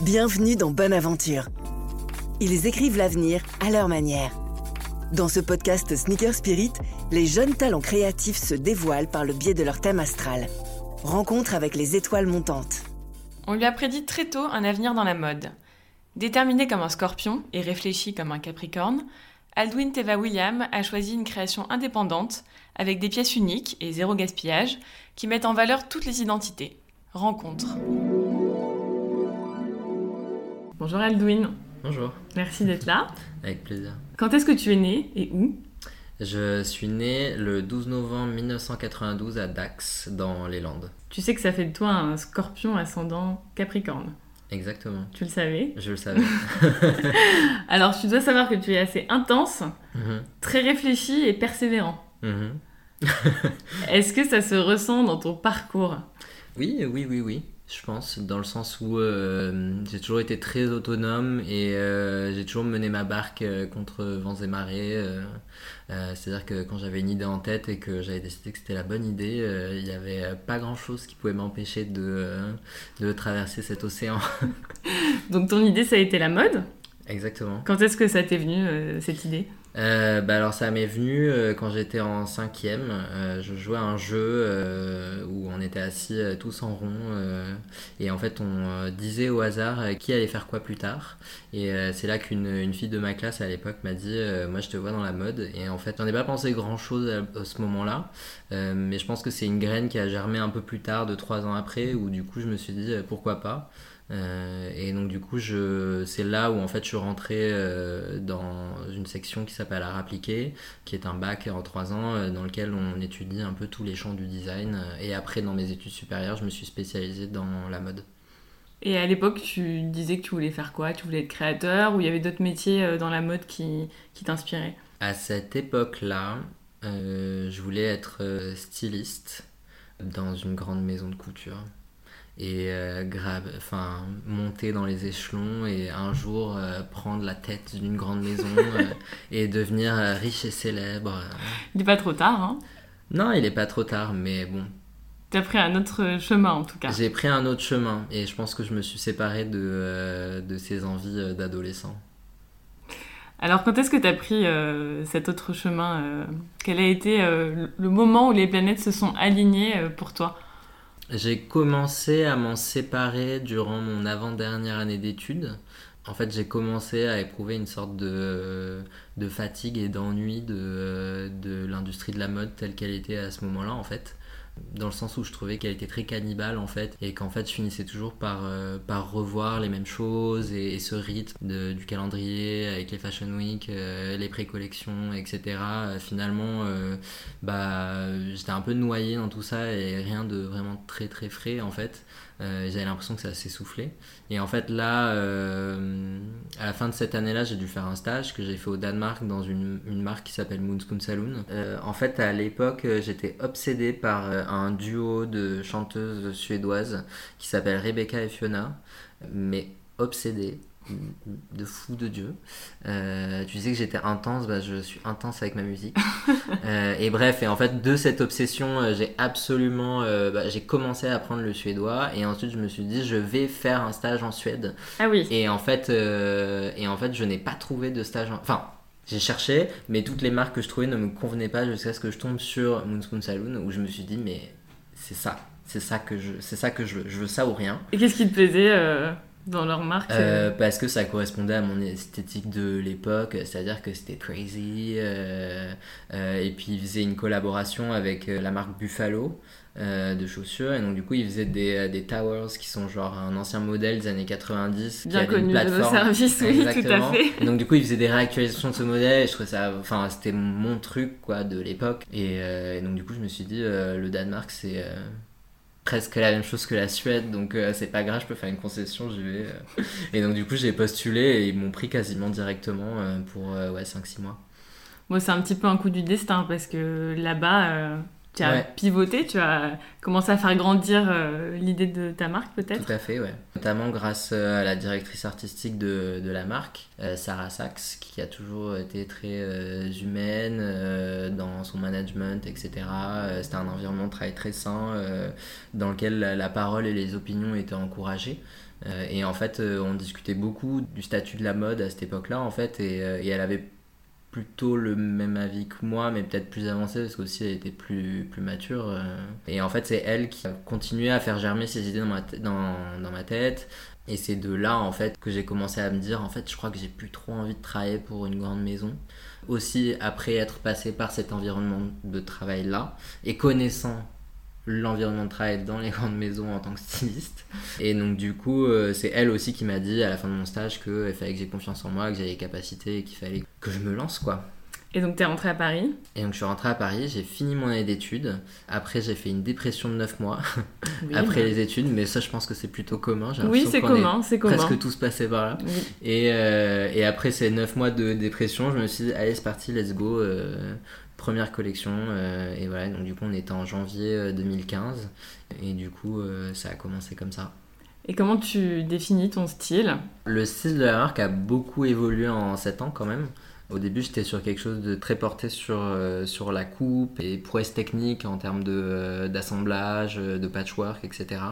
Bienvenue dans Bonne Aventure. Ils écrivent l'avenir à leur manière. Dans ce podcast Sneaker Spirit, les jeunes talents créatifs se dévoilent par le biais de leur thème astral. Rencontre avec les étoiles montantes. On lui a prédit très tôt un avenir dans la mode. Déterminé comme un scorpion et réfléchi comme un capricorne, Aldwin Teva William a choisi une création indépendante, avec des pièces uniques et zéro gaspillage, qui mettent en valeur toutes les identités. Rencontre. Bonjour Aldwin. Bonjour. Merci d'être là. Avec plaisir. Quand est-ce que tu es né et où? Je suis né le 12 novembre 1992 à Dax, dans les Landes. Tu sais que ça fait de toi un scorpion ascendant capricorne. Exactement. Tu le savais? Je le savais. Alors tu dois savoir que tu es assez intense, Mhm, très réfléchi et persévérant. mhm. Est-ce que ça se ressent dans ton parcours? Oui, oui, oui, oui. Je pense, dans le sens où euh, j'ai toujours été très autonome et euh, j'ai toujours mené ma barque euh, contre vents et marées. C'est-à-dire que quand j'avais une idée en tête et que j'avais décidé que c'était la bonne idée, il n'y avait pas grand-chose qui pouvait m'empêcher de, de traverser cet océan. Donc ton idée ça a été la mode? Exactement. Quand est-ce que ça t'est venu cette idée? Euh, bah alors ça m'est venu euh, quand j'étais en cinquième. Euh, je jouais à un jeu euh, où on était assis tous en rond et en fait on disait au hasard qui allait faire quoi plus tard. Et c'est là qu'une une fille de ma classe à l'époque m'a dit moi je te vois dans la mode et en fait j'en ai pas pensé grand chose à, ce moment-là. Mais je pense que c'est une graine qui a germé un peu plus tard, de trois ans après, où du coup je me suis dit pourquoi pas. Euh, et donc du coup, je, c'est là où en fait je suis rentré euh, dans une section qui s'appelle Art appliqué, qui est un bac en trois ans euh, dans lequel on étudie un peu tous les champs du design. Et après, dans mes études supérieures, je me suis spécialisé dans la mode. Et à l'époque tu disais que tu voulais faire quoi? Tu voulais être créateur ou il y avait d'autres métiers dans la mode qui, qui t'inspiraient? À cette époque-là, je voulais être styliste dans une grande maison de couture et euh, enfin monter dans les échelons et un jour euh, prendre la tête d'une grande maison euh, et devenir euh, riche et célèbre. Il n'est pas trop tard, hein? Non, il est pas trop tard, mais bon, T'as pris un autre chemin en tout cas. j'ai pris un autre chemin et je pense que je me suis séparé de, euh, de ces envies euh, d'adolescent. Alors quand est-ce que t'as pris euh, cet autre chemin euh, Quel a été euh, le- moment où les planètes se sont alignées euh, pour toi? J'ai commencé à m'en séparer durant mon avant-dernière année d'études. En fait, j'ai commencé à éprouver une sorte de, de fatigue et d'ennui de, de l'industrie de la mode telle qu'elle était à ce moment-là, en fait. Dans le sens où je trouvais qu'elle était très cannibale, en fait, et qu'en fait, je finissais toujours par, euh, revoir les mêmes choses et, ce rythme du calendrier avec les Fashion Week, euh, les pré-collections, etc. Finalement, euh, bah, j'étais un peu noyé dans tout ça et rien de vraiment très très frais en fait. Euh, J'avais l'impression que ça s'essoufflait. Et en fait là, euh, à la fin de cette année-là, j'ai dû faire un stage que j'ai fait au Danemark dans une, marque qui s'appelle Moonspoon Saloon. Euh, en fait, à l'époque, j'étais obsédé par un duo de chanteuses suédoises qui s'appelle Rebecca et Fiona, mais obsédé de fou de Dieu. Euh, tu disais que j'étais intense, bah, je suis intense avec ma musique. Euh, et bref, et en fait, de cette obsession, euh, j'ai absolument. euh, bah, j'ai commencé à apprendre le suédois et ensuite je me suis dit, je vais faire un stage en Suède. Ah oui. Et en fait, et en fait je n'ai pas trouvé de stage. en- Enfin, j'ai cherché, mais toutes les marques que je trouvais ne me convenaient pas jusqu'à ce que je tombe sur Moonspoon Saloon où je me suis dit, mais c'est ça. C'est ça que je, c'est ça que je veux. Je veux ça ou rien. Et qu'est-ce qui te plaisait dans leur marque Euh, parce que ça correspondait à mon esthétique de l'époque, c'est-à-dire que c'était crazy. euh, euh, et puis ils faisaient une collaboration avec euh, la marque Buffalo euh, de chaussures. Et donc du coup ils faisaient des, euh, des towers qui sont genre un ancien modèle des années 90. qui Bien une connu de plateforme. services, oui, tout à Exactement. fait. Et donc du coup ils faisaient des réactualisations de ce modèle. Et je trouvais ça, enfin c'était mon truc quoi de l'époque. Et, euh, et donc du coup je me suis dit euh, le Danemark c'est euh, presque la même chose que la Suède, donc euh, c'est pas grave, je peux faire une concession, j'y vais. euh. Et donc du coup j'ai postulé et ils m'ont pris quasiment directement euh, pour ouais, 5-6 mois. Bon, c'est un petit peu un coup du destin parce que là-bas, tu as Ouais. pivoté, tu as commencé à faire grandir euh, l'idée de ta marque peut-être? Tout à fait, ouais. Notamment grâce euh, à la directrice artistique de, de la marque, euh, Sarah Sachs, qui a toujours été très euh, humaine dans son management, etc. C'était un environnement de travail très sain dans lequel la, la parole et les opinions étaient encouragées. Et en fait, on discutait beaucoup du statut de la mode à cette époque-là, en fait, et, et elle avait plutôt le même avis que moi, mais peut-être plus avancé parce qu'aussi elle était plus, plus mature. euh. Et en fait, c'est elle qui a continué à faire germer ses idées dans ma, dans, dans ma tête. Et c'est de là, en fait, que j'ai commencé à me dire, en fait, je crois que j'ai plus trop envie de travailler pour une grande maison. Aussi, après être passé par cet environnement de travail-là, et connaissant l'environnement de travail dans les grandes maisons en tant que styliste. Et donc du coup, euh, c'est elle aussi qui m'a dit à la fin de mon stage qu'il fallait que j'ai confiance en moi, que j'avais les capacités et qu'il fallait que je me lance quoi. Et donc tu es rentré à Paris. Et donc je suis rentré à Paris, j'ai fini mon année d'études. Après j'ai fait une dépression de 9 mois Oui, après les études, mais ça je pense que c'est plutôt commun. Oui, c'est commun, c'est commun. Presque tous passés par là. Oui. Et, euh, et après ces 9 mois de dépression, je me suis dit, allez, c'est parti, let's go. euh, première collection. euh, et voilà, donc du coup, on était en janvier euh, 2015. Et du coup, ça a commencé comme ça. Et comment tu définis ton style? Le style de la marque a beaucoup évolué en 7 ans quand même. Au début, j'étais sur quelque chose de très porté sur, euh, sur la coupe et prouesse technique en termes de, euh, d'assemblage, euh, de patchwork, etc.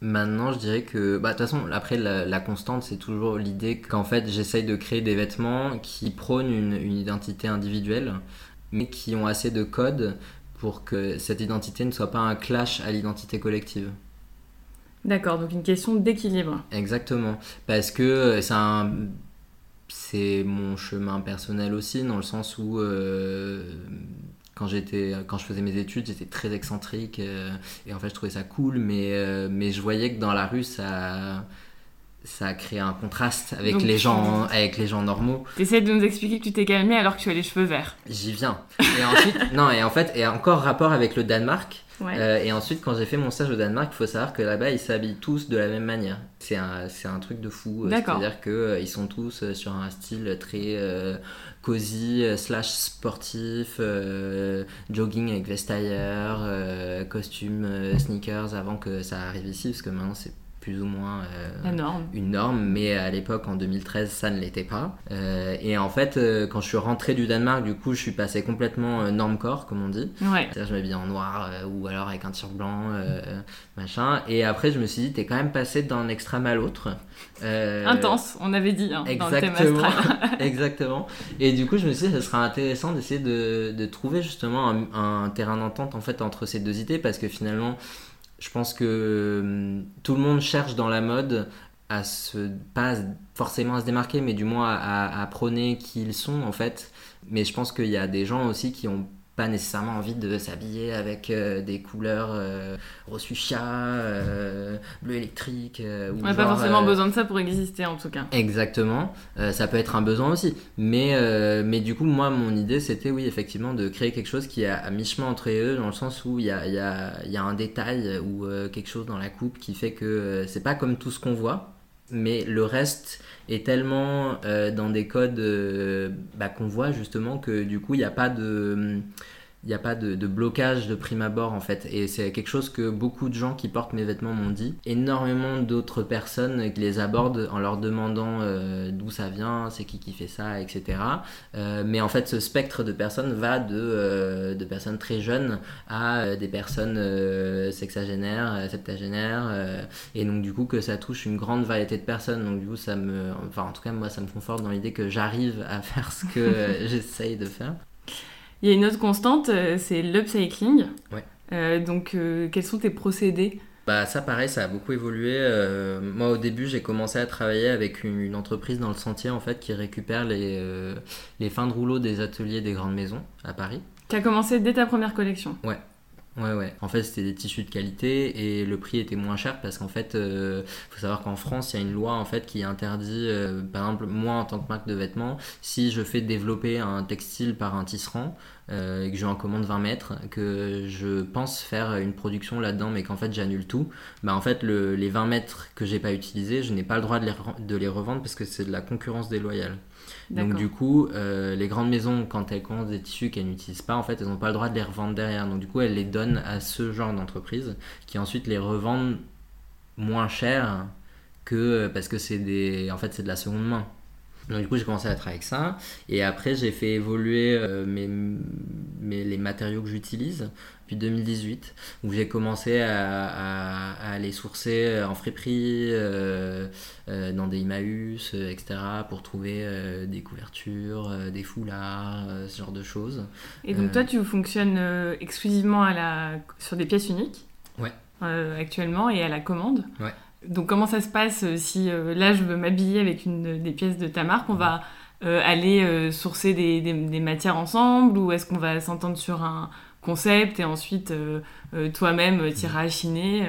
Maintenant, je dirais que, bah, de toute façon, après, la, la constante, c'est toujours l'idée qu'en fait, j'essaye de créer des vêtements qui prônent une, une identité individuelle, mais qui ont assez de codes pour que cette identité ne soit pas un clash à l'identité collective. D'accord, donc une question d'équilibre. Exactement. Parce que euh, c'est un... C'est mon chemin personnel aussi, dans le sens où euh, quand, j'étais, quand je faisais mes études, j'étais très excentrique euh, et en fait je trouvais ça cool, mais, euh, mais je voyais que dans la rue ça, ça a créé un contraste avec, Donc, les gens, avec les gens normaux. T'essaies de nous expliquer que tu t'es calmé alors que tu as les cheveux verts. J'y viens. Et ensuite, non, et en fait, et encore rapport avec le Danemark. Ouais. Euh, et ensuite, quand j'ai fait mon stage au Danemark, il faut savoir que là-bas, ils s'habillent tous de la même manière. C'est un, c'est un truc de fou. Euh. C'est-à-dire qu'ils sont tous euh, sur un style très euh, cosy, euh, slash sportif, euh, jogging avec veste tailleur, euh, costume, euh, sneakers, avant que ça arrive ici, parce que maintenant, c'est plus ou moins... euh, norme. une norme, mais à l'époque, en 2013, ça ne l'était pas. Euh, et en fait, euh, quand je suis rentré du Danemark, du coup, je suis passé complètement euh, normcore, comme on dit. Ouais. C'est-à-dire, je m'habillais en noir ou alors avec un t-shirt blanc, machin. Et après, je me suis dit, t'es quand même passé d'un extrême à l'autre. Intense, on avait dit hein, dans le thème Exactement. Exactement. Et du coup, je me suis dit, ça sera intéressant d'essayer de, de trouver justement un, un terrain d'entente en fait entre ces deux idées parce que finalement, je pense que hum, tout le monde cherche dans la mode à se pas forcément à se démarquer, mais du moins à, à prôner qui ils sont en fait. Mais je pense qu'il y a des gens aussi qui ont pas nécessairement envie de s'habiller avec euh, des couleurs euh, rose fuchsia, euh, bleu électrique. euh, ou On n'a pas forcément besoin de ça pour exister en tout cas. Exactement, ça peut être un besoin aussi. Mais, mais du coup, moi, mon idée, c'était oui, effectivement, de créer quelque chose qui est à, mi-chemin entre deux, dans le sens où il y a, y, a, y a un détail ou quelque chose dans la coupe qui fait que c'est pas comme tout ce qu'on voit, mais le reste est tellement euh, dans des codes euh, bah, qu'on voit justement que du coup, il n'y a pas de. Il n'y a pas de, blocage de prime abord en fait. Et c'est quelque chose que beaucoup de gens qui portent mes vêtements m'ont dit. Énormément d'autres personnes qui les abordent en leur demandant euh, d'où ça vient, c'est qui qui fait ça, etc. Euh, mais en fait, ce spectre de personnes va de, euh, de personnes très jeunes à des personnes sexagénaires, septagénaires. et donc, du coup, que ça touche une grande variété de personnes. Donc, du coup, ça me. Enfin, en tout cas, moi, ça me conforte dans l'idée que j'arrive à faire ce que j'essaye de faire. Il y a une autre constante, euh, c'est l'upcycling. Ouais. Euh, donc, euh, quels sont tes procédés Bah ça pareil, ça a beaucoup évolué. Euh, moi au début j'ai commencé à travailler avec une, une entreprise dans le sentier en fait qui récupère les, les fins de rouleau des ateliers des grandes maisons à Paris. Tu as commencé dès ta première collection? Ouais ouais. En fait c'était des tissus de qualité et le prix était moins cher parce qu'en fait euh, faut savoir qu'en France il y a une loi en fait qui interdit euh, par exemple moi en tant que marque de vêtements si je fais développer un textile par un tisserand euh, et que je en commande 20 mètres, que je pense faire une production là-dedans, mais qu'en fait j'annule tout, bah en fait le, les 20 mètres que j'ai pas utilisés, je n'ai pas le droit de les revendre parce que c'est de la concurrence déloyale. Donc du coup, euh, les grandes maisons, quand elles commandent des tissus qu'elles n'utilisent pas, en fait, elles n'ont pas le droit de les revendre derrière. Donc du coup, elles les donnent à ce genre d'entreprise qui ensuite les revendent moins cher que parce que c'est des, en fait, c'est de la seconde main. Donc du coup j'ai commencé à travailler avec ça et après j'ai fait évoluer euh, mes, mes, les matériaux que j'utilise depuis 2018 où j'ai commencé à, à, aller sourcer en friperie, euh, euh, dans des Emmaüs, etc. pour trouver des couvertures, des foulards, ce genre de choses. Et donc toi tu fonctionnes exclusivement à la... sur des pièces uniques Ouais. actuellement et à la commande Ouais. Donc comment ça se passe euh, si euh, là je veux m'habiller avec une des pièces de ta marque On va euh, aller sourcer des, des, matières ensemble ou est-ce qu'on va s'entendre sur un concept et ensuite toi-même t'iras à chiner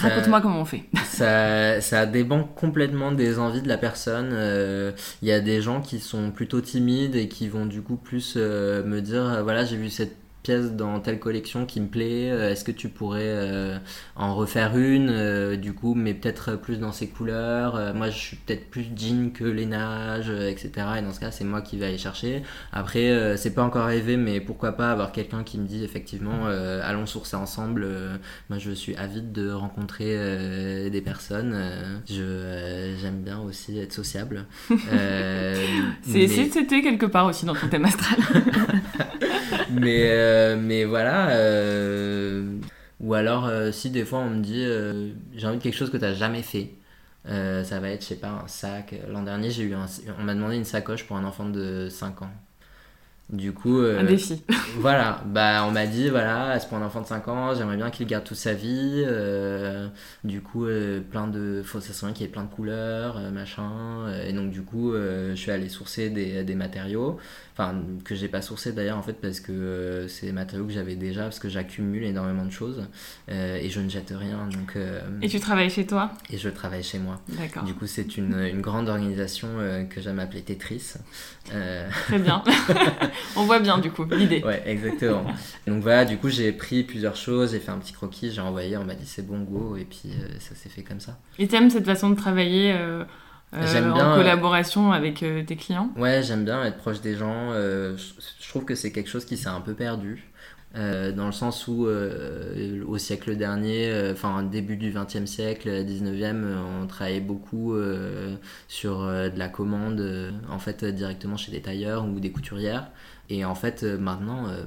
Raconte-moi comment on fait. ça, ça dépend complètement des envies de la personne. Il y a des gens qui sont plutôt timides et qui vont du coup plus me dire voilà j'ai vu cette dans telle collection qui me plaît, euh, est-ce que tu pourrais euh, en refaire une, euh, du coup, mais peut-être plus dans ces couleurs. moi, je suis peut-être plus jean que les nages, etc. Et dans ce cas, c'est moi qui vais aller chercher. Après, c'est pas encore arrivé, mais pourquoi pas avoir quelqu'un qui me dit effectivement, allons sourcer ensemble. moi, je suis avide de rencontrer des personnes. je j'aime bien aussi être sociable. c'est c'était quelque part aussi dans ton thème astral. mais euh, mais voilà. Euh, ou alors, euh, si des fois on me dit j'ai envie de quelque chose que tu n'as jamais fait, ça va être, je sais pas, un sac. L'an dernier, j'ai eu on m'a demandé une sacoche pour un enfant de 5 ans. Du coup. un défi. voilà, bah on m'a dit, voilà, c'est pour un enfant de 5 ans, j'aimerais bien qu'il garde toute sa vie. du coup, plein de. Faut s'assurer qu'il y ait plein de couleurs, machin. et donc, du coup, je suis allé sourcer des, des matériaux enfin que j'ai pas sourcé d'ailleurs en fait parce que euh, c'est des matériaux que j'avais déjà parce que j'accumule énormément de choses euh, et je ne jette rien donc euh, et tu travailles chez toi? et je travaille chez moi d'accord du coup c'est une, une, grande organisation que j'aime appeler Tetris très bien on voit bien du coup l'idée ouais exactement donc voilà du coup j'ai pris plusieurs choses j'ai fait un petit croquis j'ai envoyé on m'a dit c'est bon go et puis ça s'est fait comme ça et t'aimes cette façon de travailler euh, en euh, collaboration avec euh, tes clients? Ouais, j'aime bien être proche des gens. je trouve que c'est quelque chose qui s'est un peu perdu. Dans le sens où au siècle dernier, enfin début du XXe siècle, 19e, on travaillait beaucoup sur de la commande, en fait directement chez des tailleurs ou des couturières. Et en fait, euh, maintenant, euh,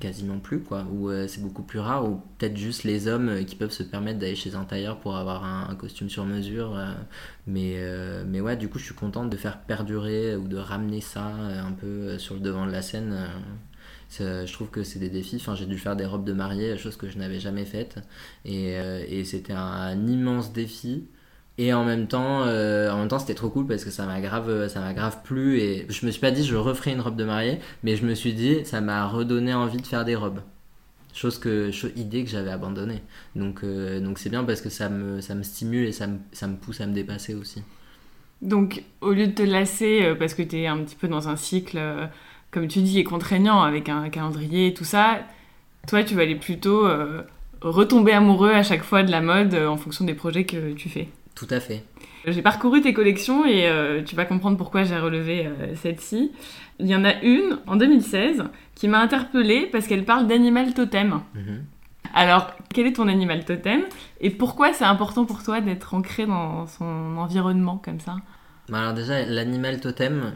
quasiment plus, quoi. Ou euh, c'est beaucoup plus rare, ou peut-être juste les hommes qui peuvent se permettre d'aller chez un tailleur pour avoir un, costume sur mesure. mais, mais ouais, du coup, je suis contente de faire perdurer ou de ramener ça un peu sur le devant de la scène. Je trouve que c'est des défis. Enfin, j'ai dû faire des robes de mariée, chose que je n'avais jamais faite. Et, et c'était un, immense défi. Et en même temps, euh, en même temps, c'était trop cool parce que ça m'a grave, ça m'a grave plu et je me suis pas dit je referai une robe de mariée, mais je me suis dit ça m'a redonné envie de faire des robes. Chose que, idée que j'avais abandonnée. Donc, euh, donc c'est bien parce que ça me, ça me stimule et ça me, ça me pousse à me dépasser aussi. Donc, au lieu de te lasser euh, parce que tu es un petit peu dans un cycle, comme tu dis, est contraignant avec un calendrier et tout ça, toi, tu vas aller plutôt retomber amoureux à chaque fois de la mode en fonction des projets que tu fais. Tout à fait. J'ai parcouru tes collections et euh, tu vas comprendre pourquoi j'ai relevé euh, cette-ci. Il y en a une en 2016 qui m'a interpellée parce qu'elle parle d'animal totem. Mhm. Alors, quel est ton animal totem et pourquoi c'est important pour toi d'être ancré dans son environnement comme ça? Bah Alors déjà, l'animal totem,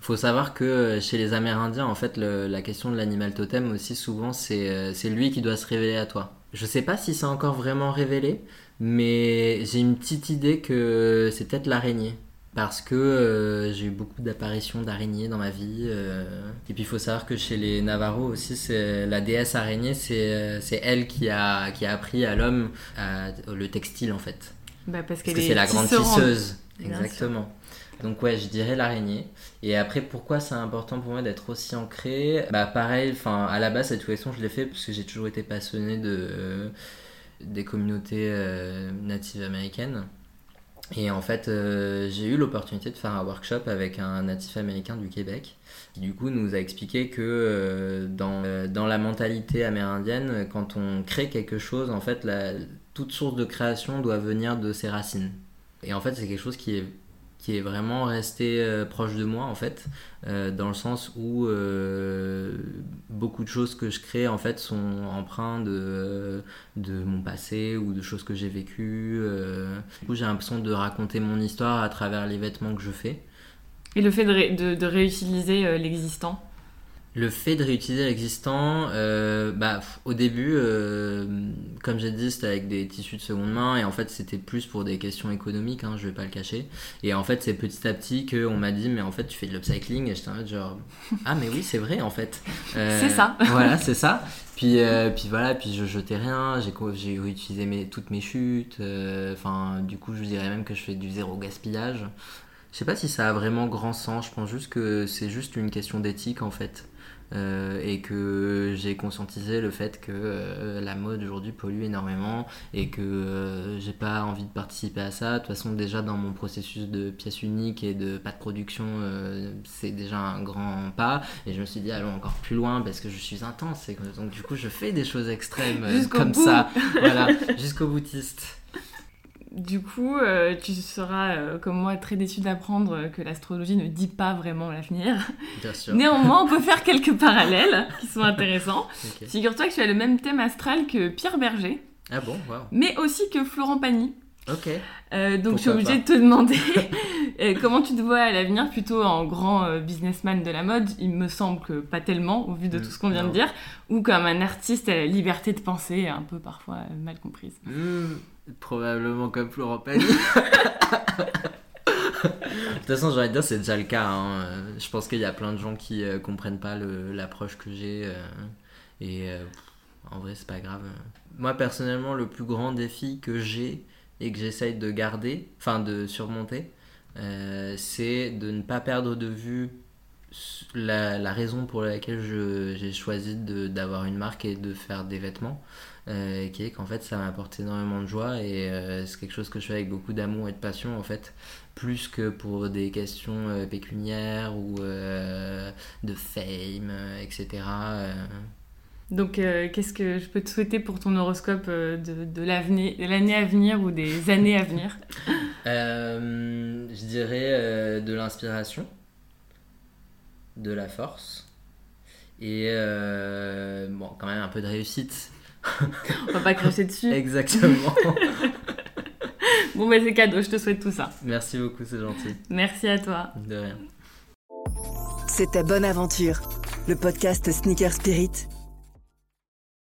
faut savoir que euh, chez les Amérindiens, en fait, la question de l'animal totem aussi souvent, c'est lui qui doit se révéler à toi. Je sais pas si c'est encore vraiment révélé, mais j'ai une petite idée que c'est peut-être l'araignée. Parce que euh, j'ai eu beaucoup d'apparitions d'araignées dans ma vie. Euh. Et puis il faut savoir que chez les Navarros aussi, c'est la déesse araignée, c'est euh, elle qui a, qui a appris à l'homme le textile en fait. Bah parce, que c'est la grande tisseuse. Exactement. Donc ouais, je dirais l'araignée. Et après, pourquoi c'est important pour moi d'être aussi ancré? Bah pareil, enfin à la base cette collection je l'ai fait parce que j'ai toujours été passionné de des communautés euh, natives américaines. Et en fait, euh, j'ai eu l'opportunité de faire un workshop avec un natif américain du Québec, qui du coup nous a expliqué que euh, dans, euh, dans la mentalité amérindienne, quand on crée quelque chose, en fait, la, toute source de création doit venir de ses racines. Et en fait, c'est quelque chose qui est qui est vraiment resté euh, proche de moi en fait, euh, dans le sens où euh, beaucoup de choses que je crée en fait sont empreintes de, de mon passé ou de choses que j'ai vécues. Du coup, j'ai l'impression de raconter mon histoire à travers les vêtements que je fais. Et le fait de, de réutiliser l'existant le fait de réutiliser l'existant, euh, bah, au début, euh, comme j'ai dit, c'était avec des tissus de seconde main et en fait c'était plus pour des questions économiques, hein, je vais pas le cacher. Et en fait c'est petit à petit qu'on m'a dit mais en fait tu fais de l'upcycling et j'étais en mode genre ah mais oui c'est vrai en fait. Euh, c'est ça. voilà c'est ça. Puis, puis voilà, puis je jetais rien, j'ai, j'ai réutilisé mes, toutes mes chutes, enfin du coup je dirais même que je fais du zéro gaspillage. Je sais pas si ça a vraiment grand sens, je pense juste que c'est juste une question d'éthique en fait. Euh, et que j'ai conscientisé le fait que euh, la mode aujourd'hui pollue énormément et que euh, j'ai pas envie de participer à ça. De toute façon, déjà dans mon processus de pièce unique et de pas de production, c'est déjà un grand pas. Et je me suis dit, allons encore plus loin parce que je suis intense et donc du coup, je fais des choses extrêmes comme ça. Voilà, jusqu'au boutiste. Du coup, euh, tu seras, euh, comme moi, très déçu d'apprendre que l'astrologie ne dit pas vraiment l'avenir. Bien sûr. Néanmoins, on peut faire quelques parallèles qui sont intéressants. Figure-toi que tu as le même thème astral que Pierre Berger. Ah bon Mais aussi que Florent Pagny. Ok. Euh, donc je suis obligée de te demander comment tu te vois à l'avenir, plutôt en grand businessman de la mode, il me semble que pas tellement au vu de tout ce qu'on vient de dire, ou comme un artiste à la liberté de penser, un peu parfois mal comprise. Mm. Probablement comme Florent Pagny. de toute façon, de dire, c'est déjà le cas. Hein. Je pense qu'il y a plein de gens qui euh, comprennent pas l'approche que j'ai. Euh, et euh, en vrai, c'est pas grave. Moi, personnellement, le plus grand défi que j'ai et que j'essaye de garder, enfin de surmonter, c'est de ne pas perdre de vue la, la raison pour laquelle j'ai choisi d'avoir une marque et de faire des vêtements. Euh, qui est qu'en fait ça m'apporte énormément de joie et euh, c'est quelque chose que je fais avec beaucoup d'amour et de passion en fait. Plus que pour des questions euh, pécuniaires ou de fame etc donc qu'est-ce que je peux te souhaiter pour ton horoscope de, de l'année à venir ou des années à venir? Je dirais de l'inspiration de la force et bon quand même un peu de réussite On va pas cracher dessus. Exactement. bon, mais c'est cadeau, je te souhaite tout ça. Merci beaucoup, c'est gentil. Merci à toi. De rien. C'était Bonne Aventure, le podcast Sneaker Spirit